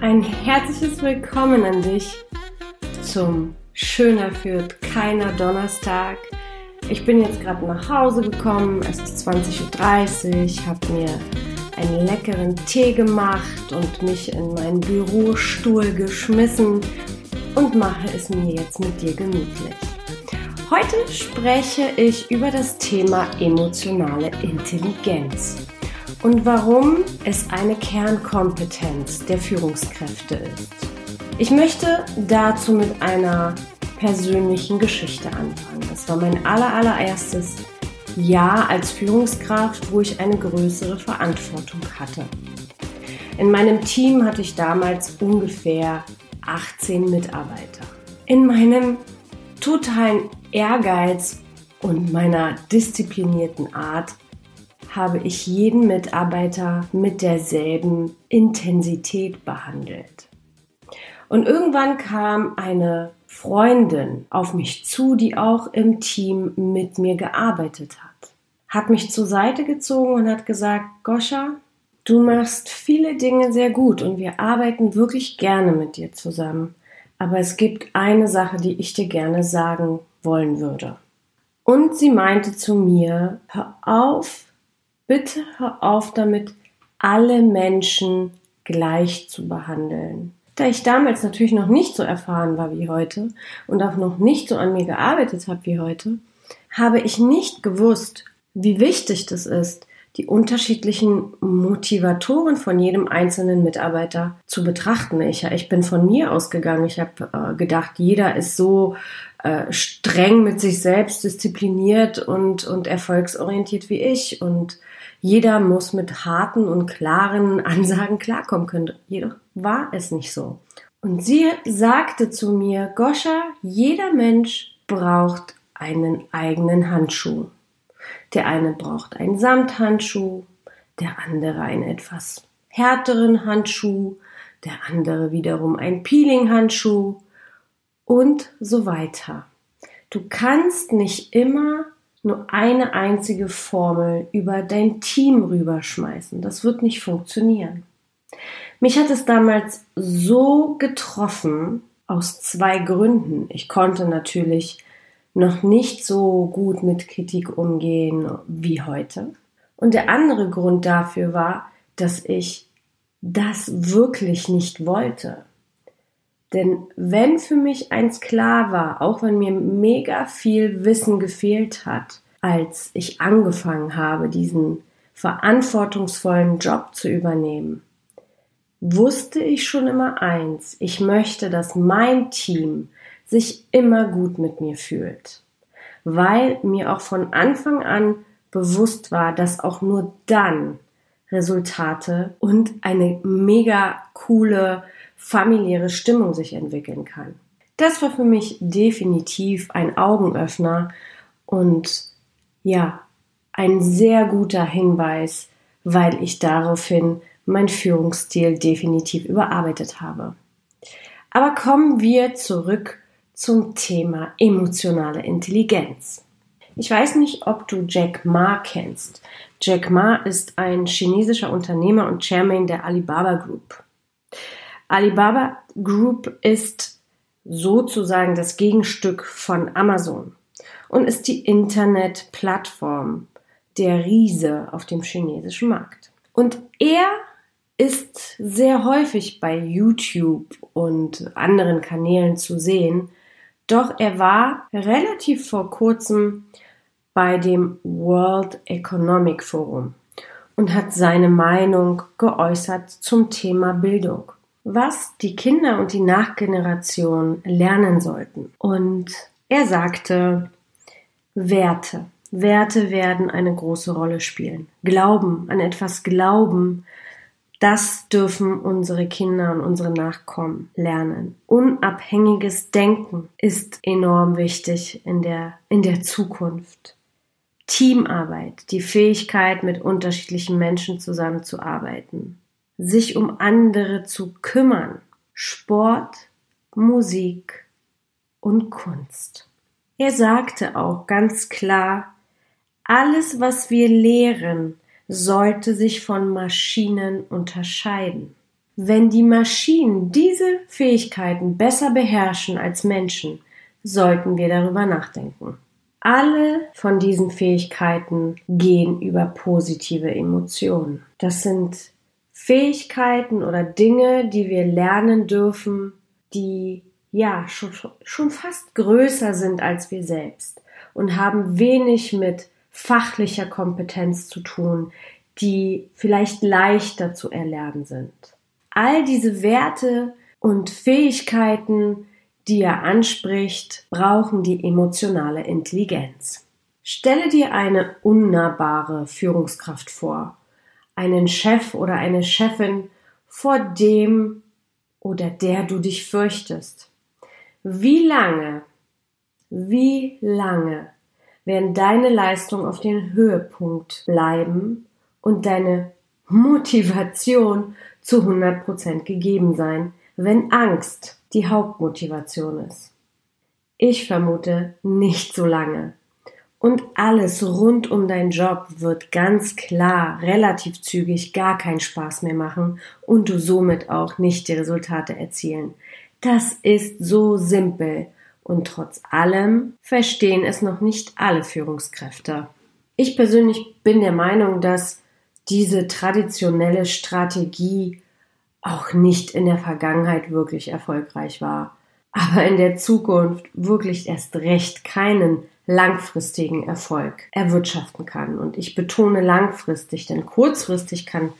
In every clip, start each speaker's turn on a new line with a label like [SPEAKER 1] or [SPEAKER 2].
[SPEAKER 1] Ein herzliches Willkommen an dich zum Schöner führt keiner Donnerstag. Ich bin jetzt gerade nach Hause gekommen, es ist 20.30 Uhr, habe mir einen leckeren Tee gemacht und mich in meinen Bürostuhl geschmissen und mache es mir jetzt mit dir gemütlich. Heute spreche ich über das Thema emotionale Intelligenz und warum es eine Kernkompetenz der Führungskräfte ist. Ich möchte dazu mit einer persönlichen Geschichte anfangen. Das war mein allererstes Jahr als Führungskraft, wo ich eine größere Verantwortung hatte. In meinem Team hatte ich damals ungefähr 18 Mitarbeiter. In meinem totalen Ehrgeiz und meiner disziplinierten Art habe ich jeden Mitarbeiter mit derselben Intensität behandelt. Und irgendwann kam eine Freundin auf mich zu, die auch im Team mit mir gearbeitet hat. Hat mich zur Seite gezogen und hat gesagt, Goscha, du machst viele Dinge sehr gut und wir arbeiten wirklich gerne mit dir zusammen. Aber es gibt eine Sache, die ich dir gerne sagen wollen würde. Und sie meinte zu mir, hör auf, Bitte hör auf damit, alle Menschen gleich zu behandeln. Da ich damals natürlich noch nicht so erfahren war wie heute und auch noch nicht so an mir gearbeitet habe wie heute, habe ich nicht gewusst, wie wichtig das ist, die unterschiedlichen Motivatoren von jedem einzelnen Mitarbeiter zu betrachten. Ich, ich bin von mir ausgegangen. Ich habe äh, gedacht, jeder ist so äh, streng mit sich selbst, diszipliniert und, und erfolgsorientiert wie ich. Und jeder muss mit harten und klaren Ansagen klarkommen können. Jedoch war es nicht so. Und sie sagte zu mir, Goscha, jeder Mensch braucht einen eigenen Handschuh. Der eine braucht einen Samthandschuh, der andere einen etwas härteren Handschuh, der andere wiederum einen Peeling-Handschuh und so weiter. Du kannst nicht immer nur eine einzige Formel über dein Team rüberschmeißen. Das wird nicht funktionieren. Mich hat es damals so getroffen, aus zwei Gründen. Ich konnte natürlich noch nicht so gut mit Kritik umgehen wie heute. Und der andere Grund dafür war, dass ich das wirklich nicht wollte. Denn wenn für mich eins klar war, auch wenn mir mega viel Wissen gefehlt hat, als ich angefangen habe, diesen verantwortungsvollen Job zu übernehmen, wusste ich schon immer eins, ich möchte, dass mein Team sich immer gut mit mir fühlt, weil mir auch von Anfang an bewusst war, dass auch nur dann Resultate und eine mega coole familiäre Stimmung sich entwickeln kann. Das war für mich definitiv ein Augenöffner und ja, ein sehr guter Hinweis, weil ich daraufhin mein Führungsstil definitiv überarbeitet habe. Aber kommen wir zurück zum Thema emotionale Intelligenz. Ich weiß nicht, ob du Jack Ma kennst. Jack Ma ist ein chinesischer Unternehmer und Chairman der Alibaba Group. Alibaba Group ist sozusagen das Gegenstück von Amazon und ist die Internetplattform der Riese auf dem chinesischen Markt. Und er ist sehr häufig bei YouTube und anderen Kanälen zu sehen, doch er war relativ vor kurzem bei dem World Economic Forum und hat seine Meinung geäußert zum Thema Bildung was die Kinder und die Nachgeneration lernen sollten. Und er sagte, Werte. Werte werden eine große Rolle spielen. Glauben, an etwas glauben, das dürfen unsere Kinder und unsere Nachkommen lernen. Unabhängiges Denken ist enorm wichtig in der, in der Zukunft. Teamarbeit, die Fähigkeit, mit unterschiedlichen Menschen zusammenzuarbeiten sich um andere zu kümmern. Sport, Musik und Kunst. Er sagte auch ganz klar, Alles, was wir lehren, sollte sich von Maschinen unterscheiden. Wenn die Maschinen diese Fähigkeiten besser beherrschen als Menschen, sollten wir darüber nachdenken. Alle von diesen Fähigkeiten gehen über positive Emotionen. Das sind Fähigkeiten oder Dinge, die wir lernen dürfen, die ja schon, schon fast größer sind als wir selbst und haben wenig mit fachlicher Kompetenz zu tun, die vielleicht leichter zu erlernen sind. All diese Werte und Fähigkeiten, die er anspricht, brauchen die emotionale Intelligenz. Stelle dir eine unnahbare Führungskraft vor, einen Chef oder eine Chefin, vor dem oder der du dich fürchtest. Wie lange, wie lange werden deine Leistungen auf den Höhepunkt bleiben und deine Motivation zu 100% gegeben sein, wenn Angst die Hauptmotivation ist. Ich vermute nicht so lange. Und alles rund um deinen Job wird ganz klar relativ zügig gar keinen Spaß mehr machen und du somit auch nicht die Resultate erzielen. Das ist so simpel und trotz allem verstehen es noch nicht alle Führungskräfte. Ich persönlich bin der Meinung, dass diese traditionelle Strategie auch nicht in der Vergangenheit wirklich erfolgreich war, aber in der Zukunft wirklich erst recht keinen langfristigen Erfolg erwirtschaften kann. Und ich betone langfristig, denn kurzfristig kann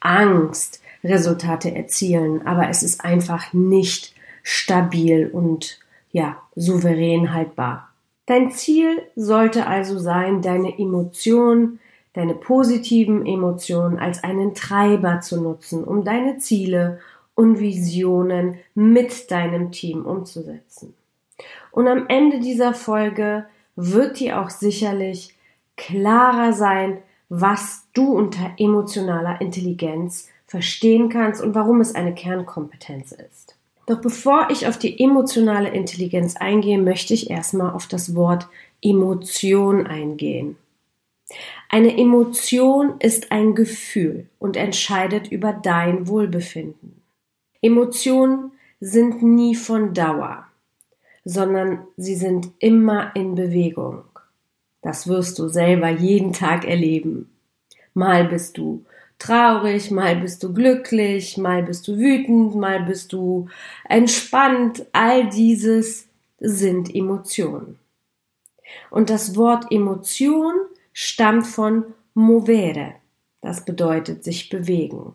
[SPEAKER 1] Angst Resultate erzielen, aber es ist einfach nicht stabil und ja, souverän haltbar. Dein Ziel sollte also sein, deine Emotionen, deine positiven Emotionen als einen Treiber zu nutzen, um deine Ziele und Visionen mit deinem Team umzusetzen. Und am Ende dieser Folge wird dir auch sicherlich klarer sein, was du unter emotionaler Intelligenz verstehen kannst und warum es eine Kernkompetenz ist. Doch bevor ich auf die emotionale Intelligenz eingehe, möchte ich erstmal auf das Wort Emotion eingehen. Eine Emotion ist ein Gefühl und entscheidet über dein Wohlbefinden. Emotionen sind nie von Dauer, sondern sie sind immer in Bewegung. Das wirst du selber jeden Tag erleben. Mal bist du traurig, mal bist du glücklich, mal bist du wütend, mal bist du entspannt. All dieses sind Emotionen. Und das Wort Emotion stammt von movere. Das bedeutet sich bewegen.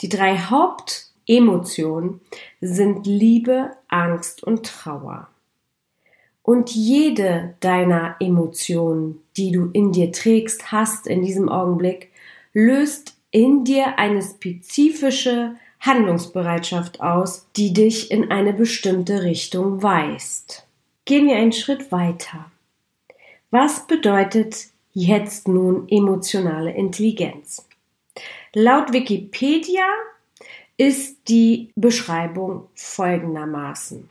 [SPEAKER 1] Die drei Hauptemotionen sind Liebe, Angst und Trauer. Und jede deiner Emotionen, die du in dir trägst, hast in diesem Augenblick, löst in dir eine spezifische Handlungsbereitschaft aus, die dich in eine bestimmte Richtung weist. Gehen wir einen Schritt weiter. Was bedeutet jetzt nun emotionale Intelligenz? Laut Wikipedia ist die Beschreibung folgendermaßen.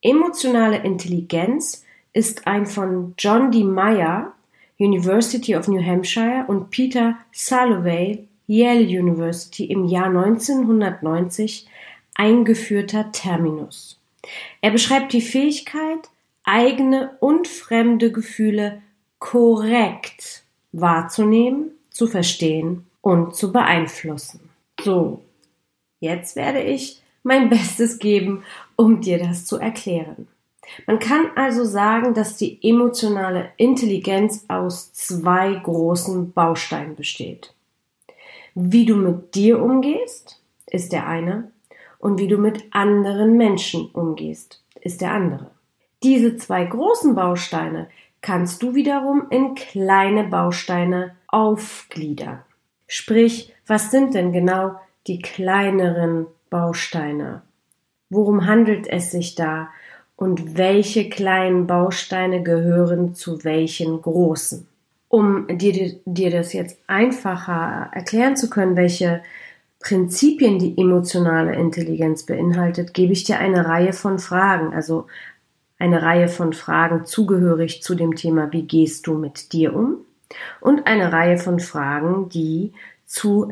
[SPEAKER 1] Emotionale Intelligenz ist ein von John D. Meyer University of New Hampshire und Peter Salovey, Yale University im Jahr 1990 eingeführter Terminus. Er beschreibt die Fähigkeit, eigene und fremde Gefühle korrekt wahrzunehmen, zu verstehen und zu beeinflussen. So, jetzt werde ich mein Bestes geben, um dir das zu erklären. Man kann also sagen, dass die emotionale Intelligenz aus zwei großen Bausteinen besteht. Wie du mit dir umgehst, ist der eine, und wie du mit anderen Menschen umgehst, ist der andere. Diese zwei großen Bausteine kannst du wiederum in kleine Bausteine aufgliedern. Sprich, was sind denn genau die kleineren Bausteine? Worum handelt es sich da? Und welche kleinen Bausteine gehören zu welchen großen. Um dir, dir das jetzt einfacher erklären zu können, welche Prinzipien die emotionale Intelligenz beinhaltet, gebe ich dir eine Reihe von Fragen, also eine Reihe von Fragen zugehörig zu dem Thema, wie gehst du mit dir um? und eine Reihe von Fragen, die zu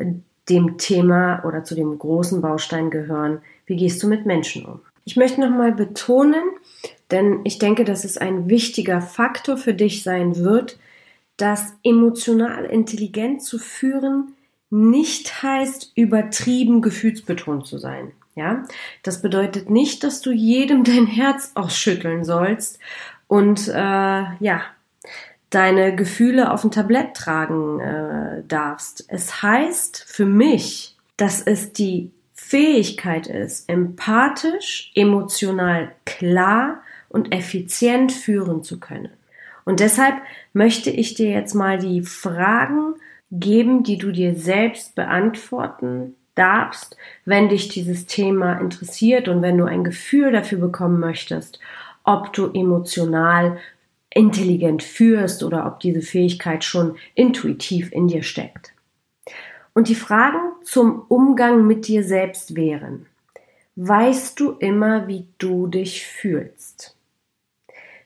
[SPEAKER 1] dem Thema oder zu dem großen Baustein gehören, wie gehst du mit Menschen um? Ich möchte nochmal betonen, denn ich denke, dass es ein wichtiger Faktor für dich sein wird, dass emotional intelligent zu führen nicht heißt, übertrieben gefühlsbetont zu sein. Ja, das bedeutet nicht, dass du jedem dein Herz ausschütteln sollst und äh, ja deine Gefühle auf ein Tablett tragen äh, darfst. Es heißt für mich, dass es die Fähigkeit ist, empathisch, emotional klar und effizient führen zu können. Und deshalb möchte ich dir jetzt mal die Fragen geben, die du dir selbst beantworten darfst, wenn dich dieses Thema interessiert und wenn du ein Gefühl dafür bekommen möchtest, ob du emotional intelligent führst oder ob diese Fähigkeit schon intuitiv in dir steckt. Und die Fragen zum Umgang mit dir selbst wären, weißt du immer, wie du dich fühlst?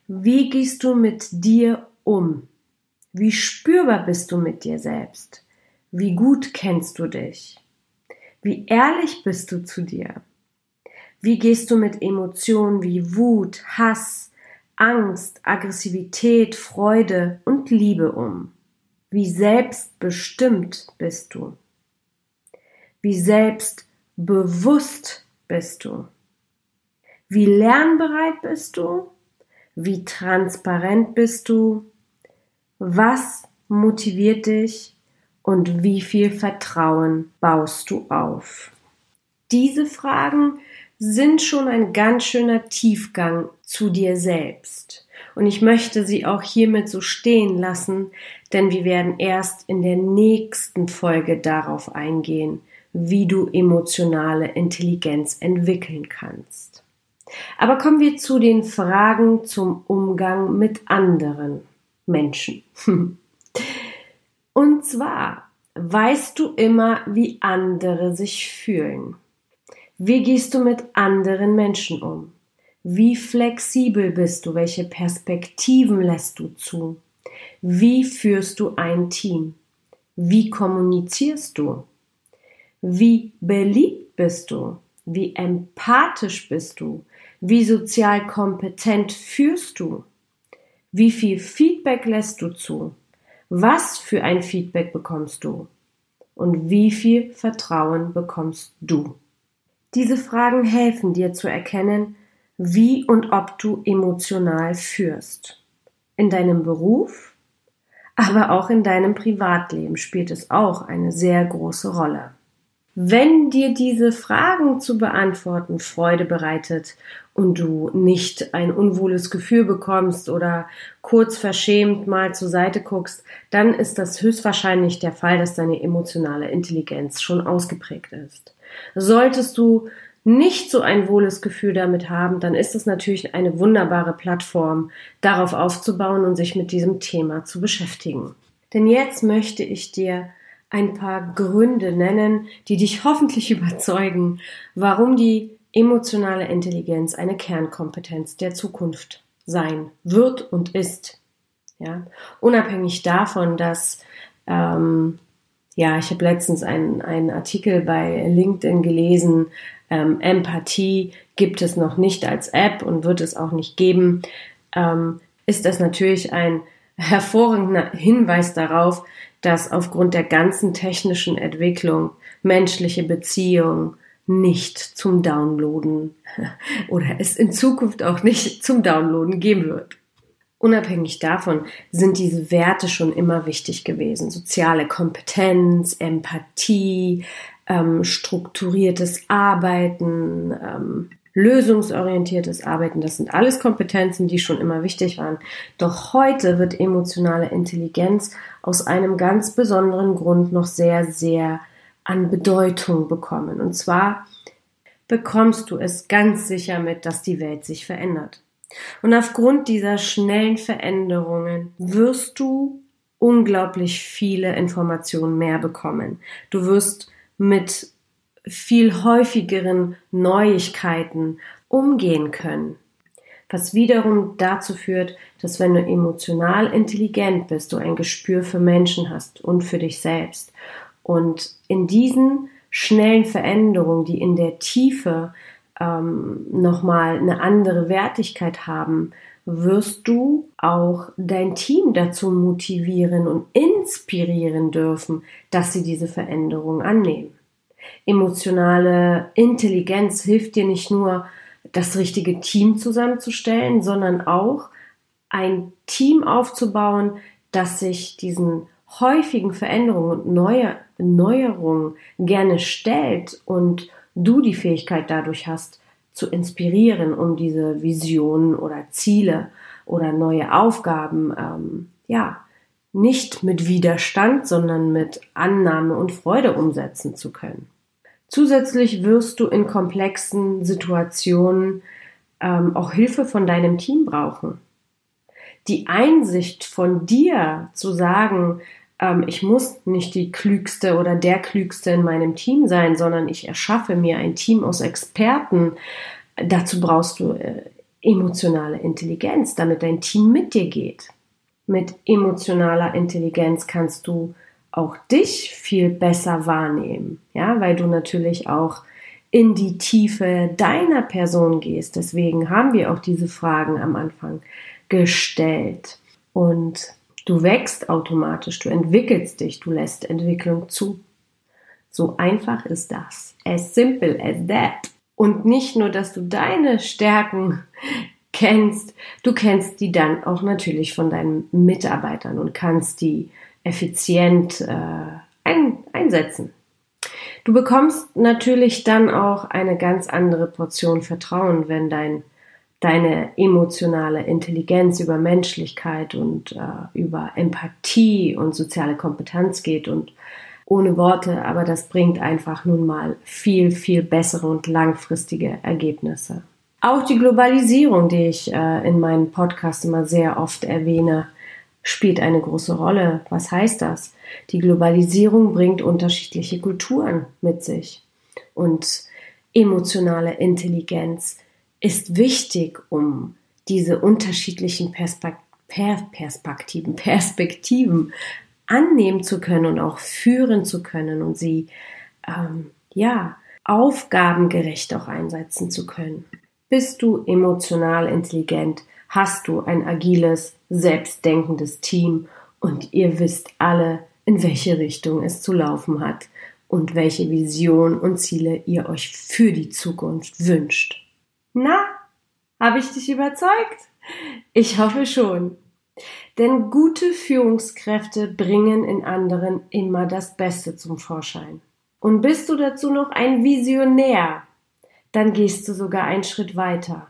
[SPEAKER 1] Wie gehst du mit dir um? Wie spürbar bist du mit dir selbst? Wie gut kennst du dich? Wie ehrlich bist du zu dir? Wie gehst du mit Emotionen wie Wut, Hass, Angst, Aggressivität, Freude und Liebe um? Wie selbstbestimmt bist du? Wie selbstbewusst bist du? Wie lernbereit bist du? Wie transparent bist du? Was motiviert dich und wie viel Vertrauen baust du auf? Diese Fragen sind schon ein ganz schöner Tiefgang zu dir selbst. Und ich möchte sie auch hiermit so stehen lassen, denn wir werden erst in der nächsten Folge darauf eingehen, wie du emotionale Intelligenz entwickeln kannst. Aber kommen wir zu den Fragen zum Umgang mit anderen. Menschen. Und zwar, weißt du immer, wie andere sich fühlen? Wie gehst du mit anderen Menschen um? Wie flexibel bist du? Welche Perspektiven lässt du zu? Wie führst du ein Team? Wie kommunizierst du? Wie beliebt bist du? Wie empathisch bist du? Wie sozial kompetent führst du? Wie viel Feedback lässt du zu? Was für ein Feedback bekommst du? Und wie viel Vertrauen bekommst du? Diese Fragen helfen dir zu erkennen, wie und ob du emotional führst. In deinem Beruf, aber auch in deinem Privatleben spielt es auch eine sehr große Rolle. Wenn dir diese Fragen zu beantworten Freude bereitet und du nicht ein unwohles Gefühl bekommst oder kurz verschämt mal zur Seite guckst, dann ist das höchstwahrscheinlich der Fall, dass deine emotionale Intelligenz schon ausgeprägt ist. Solltest du nicht so ein wohles Gefühl damit haben, dann ist es natürlich eine wunderbare Plattform, darauf aufzubauen und sich mit diesem Thema zu beschäftigen. Denn jetzt möchte ich dir ein paar Gründe nennen, die dich hoffentlich überzeugen, warum die emotionale Intelligenz eine Kernkompetenz der Zukunft sein wird und ist. Ja, unabhängig davon, dass ähm, ja, ich habe letztens einen, einen Artikel bei LinkedIn gelesen, ähm, Empathie gibt es noch nicht als App und wird es auch nicht geben, ähm, ist das natürlich ein hervorragender Hinweis darauf, dass aufgrund der ganzen technischen Entwicklung menschliche Beziehungen nicht zum Downloaden oder es in Zukunft auch nicht zum Downloaden geben wird. Unabhängig davon sind diese Werte schon immer wichtig gewesen. Soziale Kompetenz, Empathie, ähm, strukturiertes Arbeiten, ähm, lösungsorientiertes Arbeiten, das sind alles Kompetenzen, die schon immer wichtig waren. Doch heute wird emotionale Intelligenz aus einem ganz besonderen Grund noch sehr, sehr an Bedeutung bekommen. Und zwar bekommst du es ganz sicher mit, dass die Welt sich verändert. Und aufgrund dieser schnellen Veränderungen wirst du unglaublich viele Informationen mehr bekommen. Du wirst mit viel häufigeren Neuigkeiten umgehen können. was wiederum dazu führt, dass wenn du emotional intelligent bist, du ein Gespür für Menschen hast und für dich selbst. Und in diesen schnellen Veränderungen, die in der Tiefe ähm, nochmal eine andere Wertigkeit haben, wirst du auch dein Team dazu motivieren und inspirieren dürfen, dass sie diese Veränderung annehmen. Emotionale Intelligenz hilft dir nicht nur, das richtige Team zusammenzustellen, sondern auch ein Team aufzubauen, das sich diesen häufigen Veränderungen und Neue, Neuerungen gerne stellt und du die Fähigkeit dadurch hast, zu inspirieren, um diese Visionen oder Ziele oder neue Aufgaben, ähm, ja, nicht mit Widerstand, sondern mit Annahme und Freude umsetzen zu können. Zusätzlich wirst du in komplexen Situationen ähm, auch Hilfe von deinem Team brauchen. Die Einsicht von dir zu sagen, ähm, ich muss nicht die klügste oder der klügste in meinem Team sein, sondern ich erschaffe mir ein Team aus Experten. Dazu brauchst du äh, emotionale Intelligenz, damit dein Team mit dir geht. Mit emotionaler Intelligenz kannst du auch dich viel besser wahrnehmen, ja, weil du natürlich auch in die Tiefe deiner Person gehst. Deswegen haben wir auch diese Fragen am Anfang gestellt. Und Du wächst automatisch, du entwickelst dich, du lässt Entwicklung zu. So einfach ist das. As simple as that. Und nicht nur, dass du deine Stärken kennst, du kennst die dann auch natürlich von deinen Mitarbeitern und kannst die effizient äh, ein, einsetzen. Du bekommst natürlich dann auch eine ganz andere Portion Vertrauen, wenn dein deine emotionale Intelligenz über Menschlichkeit und äh, über Empathie und soziale Kompetenz geht und ohne Worte, aber das bringt einfach nun mal viel, viel bessere und langfristige Ergebnisse. Auch die Globalisierung, die ich äh, in meinen Podcasts immer sehr oft erwähne, spielt eine große Rolle. Was heißt das? Die Globalisierung bringt unterschiedliche Kulturen mit sich und emotionale Intelligenz ist wichtig, um diese unterschiedlichen Perspekt Perspektiven, Perspektiven annehmen zu können und auch führen zu können und sie ähm, ja aufgabengerecht auch einsetzen zu können. Bist du emotional intelligent, hast du ein agiles, selbstdenkendes Team und ihr wisst alle, in welche Richtung es zu laufen hat und welche Vision und Ziele ihr euch für die Zukunft wünscht. Na, habe ich dich überzeugt? Ich hoffe schon. Denn gute Führungskräfte bringen in anderen immer das Beste zum Vorschein. Und bist du dazu noch ein Visionär, dann gehst du sogar einen Schritt weiter.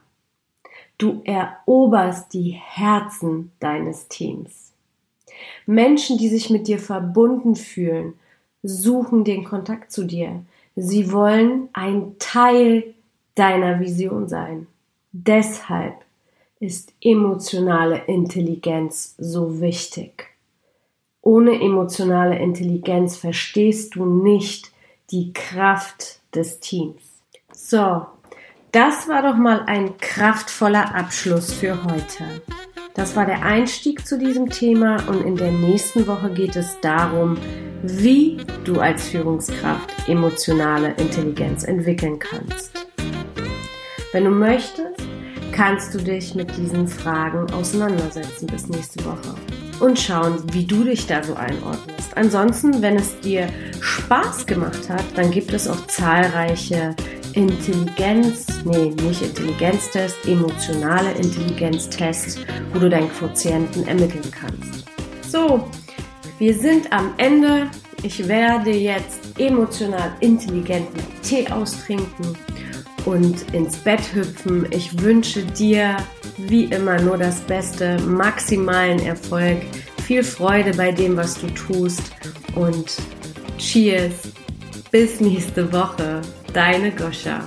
[SPEAKER 1] Du eroberst die Herzen deines Teams. Menschen, die sich mit dir verbunden fühlen, suchen den Kontakt zu dir. Sie wollen ein Teil deiner Vision sein. Deshalb ist emotionale Intelligenz so wichtig. Ohne emotionale Intelligenz verstehst du nicht die Kraft des Teams. So, das war doch mal ein kraftvoller Abschluss für heute. Das war der Einstieg zu diesem Thema und in der nächsten Woche geht es darum, wie du als Führungskraft emotionale Intelligenz entwickeln kannst. Wenn du möchtest, kannst du dich mit diesen Fragen auseinandersetzen bis nächste Woche und schauen, wie du dich da so einordnest. Ansonsten, wenn es dir Spaß gemacht hat, dann gibt es auch zahlreiche Intelligenz, nee, nicht Intelligenztest, emotionale Intelligenztests, wo du deinen Quotienten ermitteln kannst. So, wir sind am Ende. Ich werde jetzt emotional intelligenten Tee austrinken und ins Bett hüpfen. Ich wünsche dir wie immer nur das Beste, maximalen Erfolg, viel Freude bei dem, was du tust und Cheers. Bis nächste Woche. Deine Goscha.